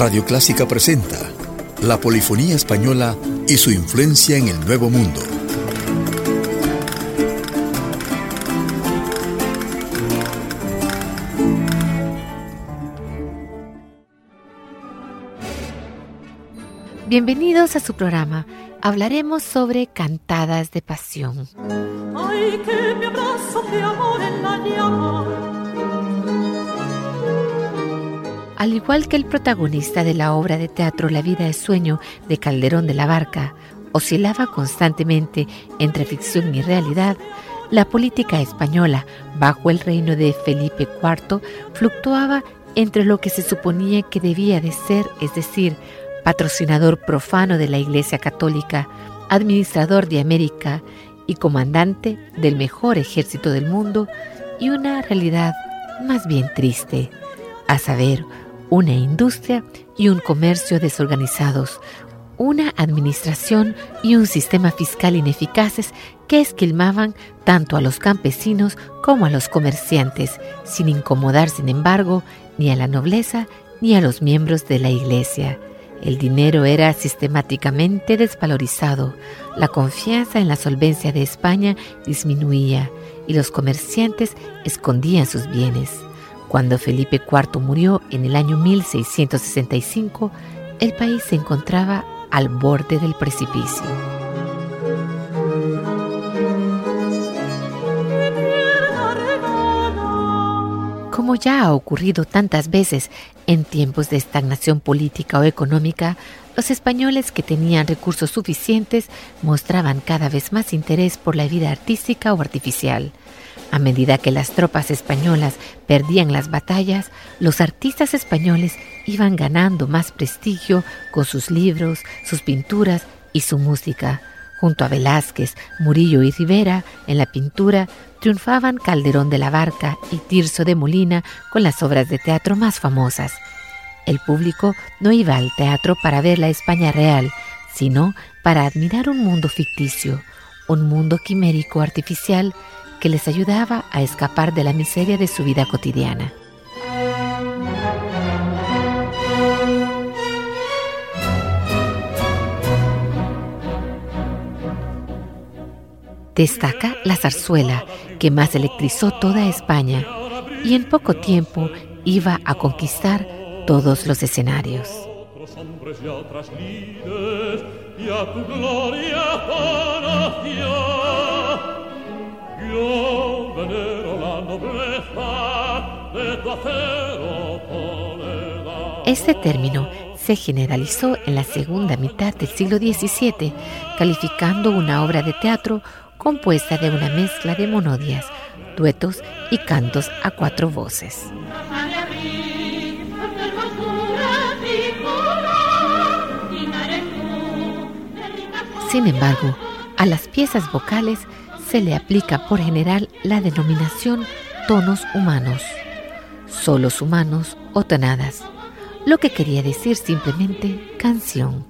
Radio Clásica presenta la polifonía española y su influencia en el Nuevo Mundo. Bienvenidos a su programa. Hablaremos sobre cantadas de pasión. Ay, que mi abrazo de amor en la llama Al igual que el protagonista de la obra de teatro La vida es sueño de Calderón de la Barca, oscilaba constantemente entre ficción y realidad, la política española, bajo el reino de Felipe IV, fluctuaba entre lo que se suponía que debía de ser, es decir, patrocinador profano de la Iglesia Católica, administrador de América y comandante del mejor ejército del mundo, y una realidad más bien triste, a saber, una industria y un comercio desorganizados, una administración y un sistema fiscal ineficaces que esquilmaban tanto a los campesinos como a los comerciantes, sin incomodar, sin embargo, ni a la nobleza ni a los miembros de la Iglesia. El dinero era sistemáticamente desvalorizado, la confianza en la solvencia de España disminuía y los comerciantes escondían sus bienes. Cuando Felipe IV murió en el año 1665, el país se encontraba al borde del precipicio. Como ya ha ocurrido tantas veces en tiempos de estagnación política o económica, los españoles que tenían recursos suficientes mostraban cada vez más interés por la vida artística o artificial. A medida que las tropas españolas perdían las batallas, los artistas españoles iban ganando más prestigio con sus libros, sus pinturas y su música. Junto a Velázquez, Murillo y Rivera, en la pintura, triunfaban Calderón de la Barca y Tirso de Molina con las obras de teatro más famosas. El público no iba al teatro para ver la España real, sino para admirar un mundo ficticio, un mundo quimérico artificial que les ayudaba a escapar de la miseria de su vida cotidiana. Destaca la zarzuela, que más electrizó toda España y en poco tiempo iba a conquistar todos los escenarios. Este término se generalizó en la segunda mitad del siglo XVII, calificando una obra de teatro compuesta de una mezcla de monodias, duetos y cantos a cuatro voces. Sin embargo, a las piezas vocales se le aplica por general la denominación tonos humanos, solos humanos o tonadas, lo que quería decir simplemente canción.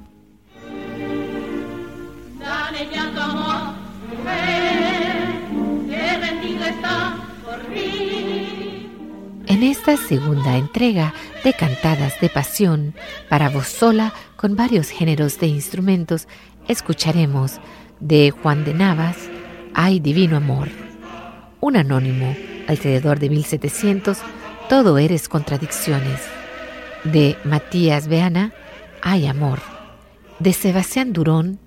En esta segunda entrega de Cantadas de Pasión para voz sola con varios géneros de instrumentos, escucharemos de Juan de Navas, hay divino amor. Un anónimo, alrededor de 1700, todo eres contradicciones. De Matías Beana, Hay amor. De Sebastián Durón,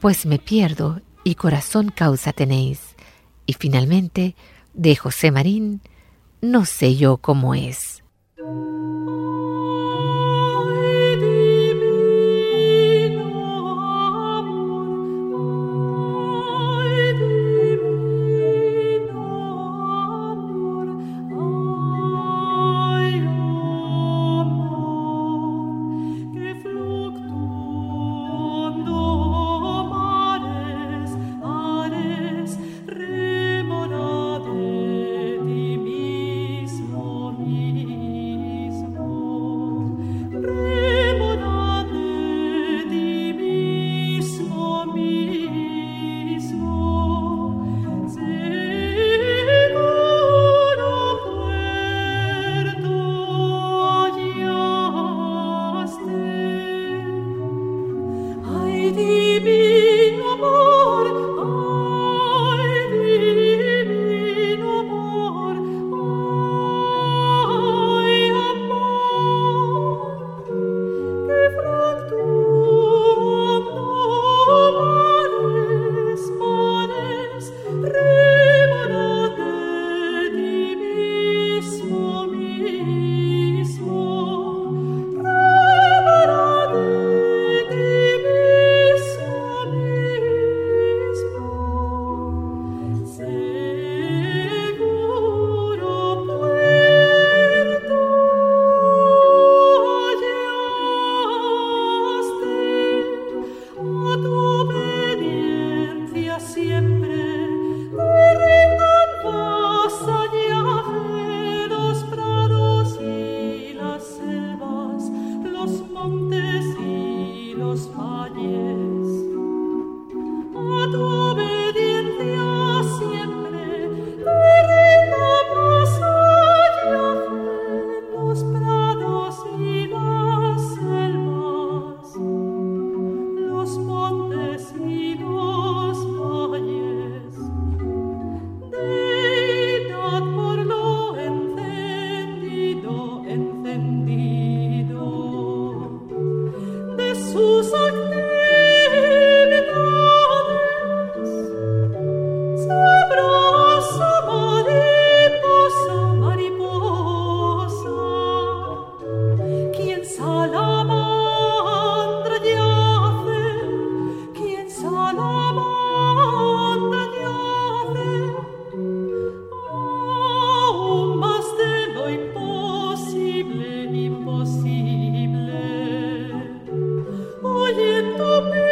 Pues me pierdo y corazón causa tenéis. Y finalmente, de José Marín, No sé yo cómo es. you Maria, tu me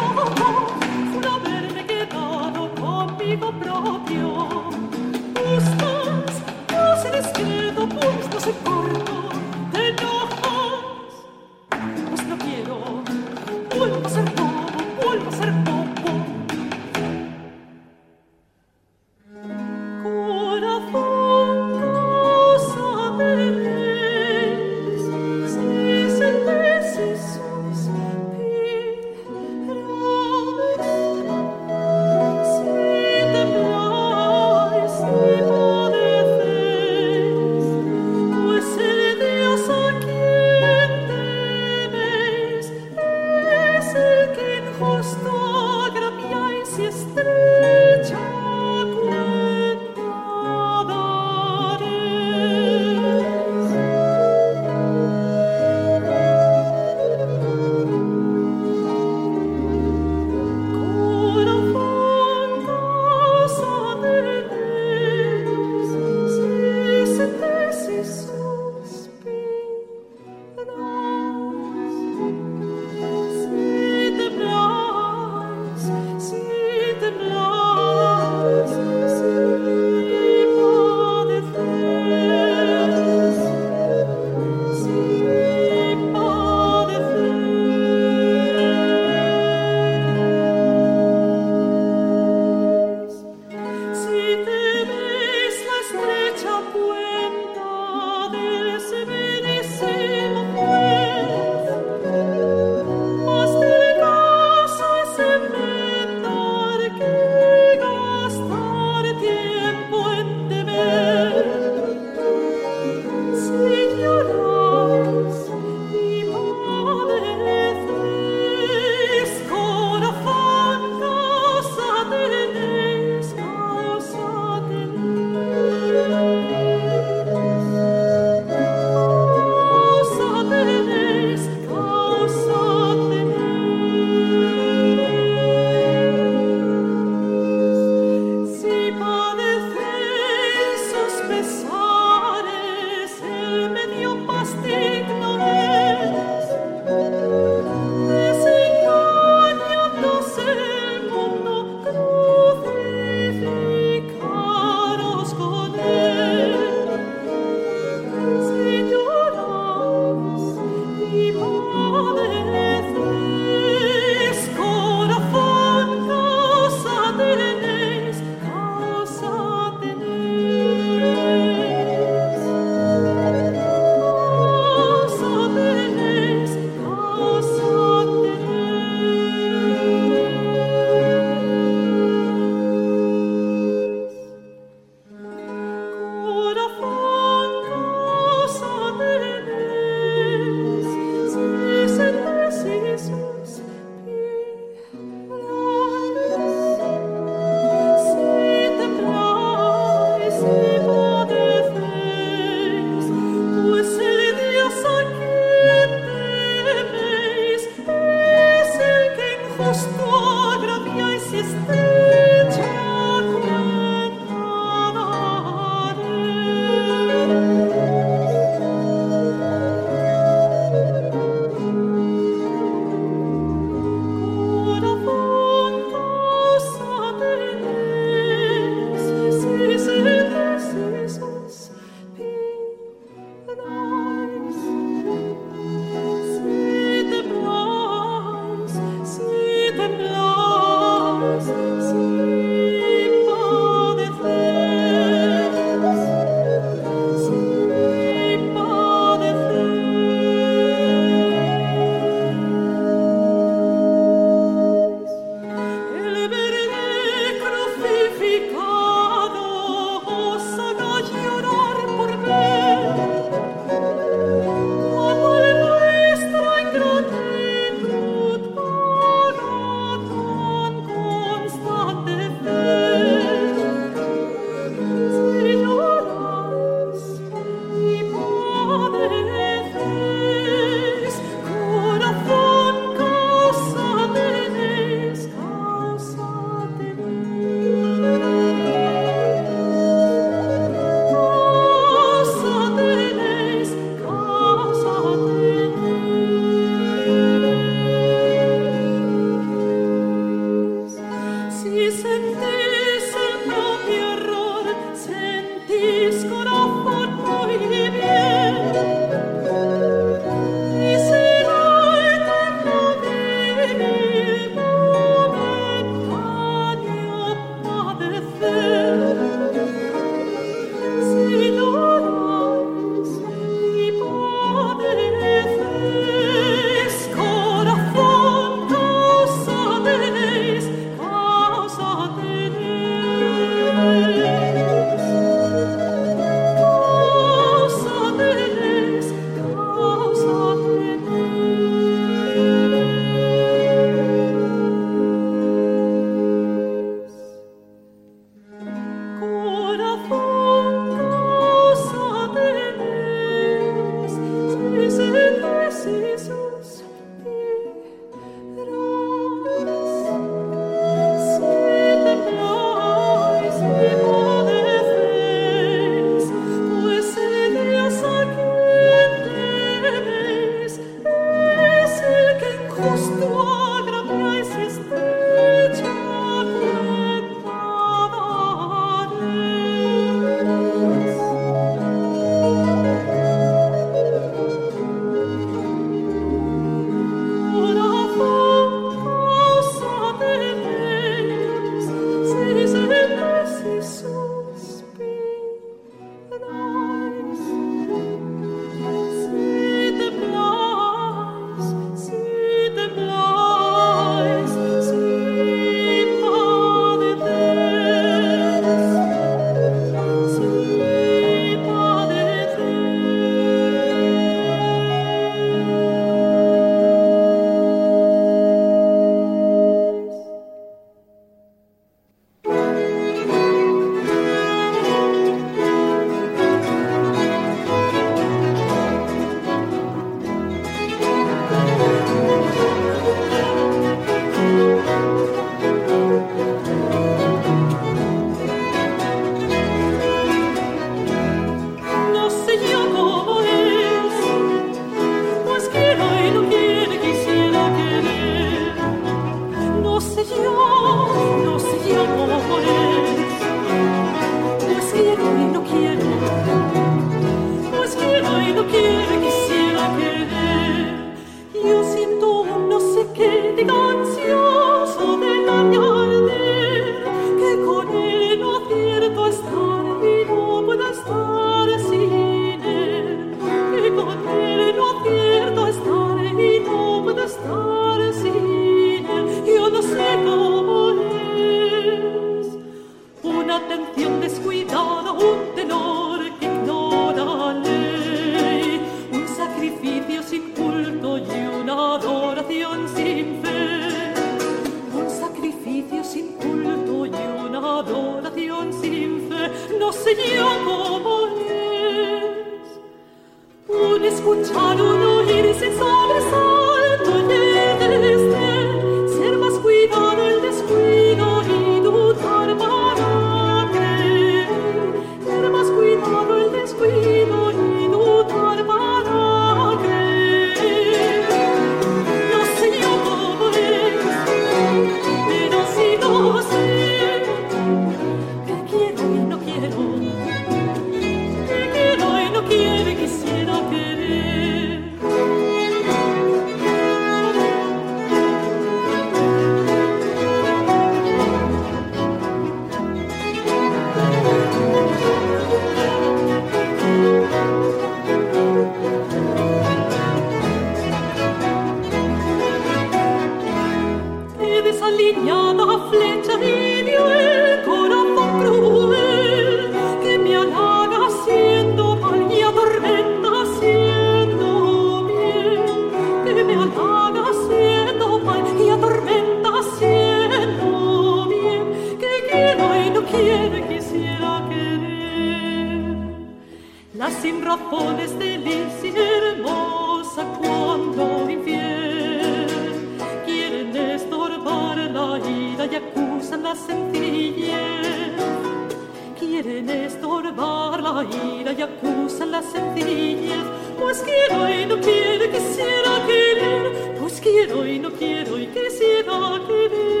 salvar la ira y acusa las sencillas. Pues quiero y no quiero, quisiera querer. Pues quiero y no quiero y quisiera querer.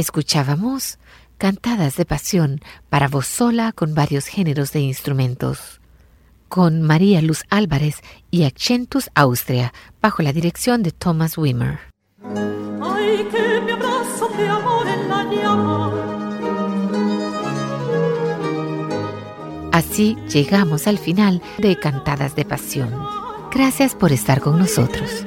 Escuchábamos cantadas de pasión para voz sola con varios géneros de instrumentos, con María Luz Álvarez y Accentus Austria, bajo la dirección de Thomas Wimmer. Así llegamos al final de Cantadas de Pasión. Gracias por estar con nosotros.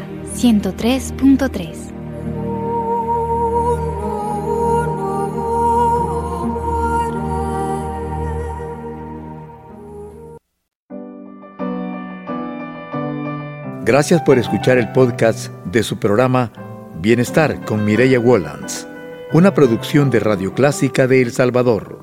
103.3. Gracias por escuchar el podcast de su programa Bienestar con Mireya Wollands, una producción de Radio Clásica de El Salvador.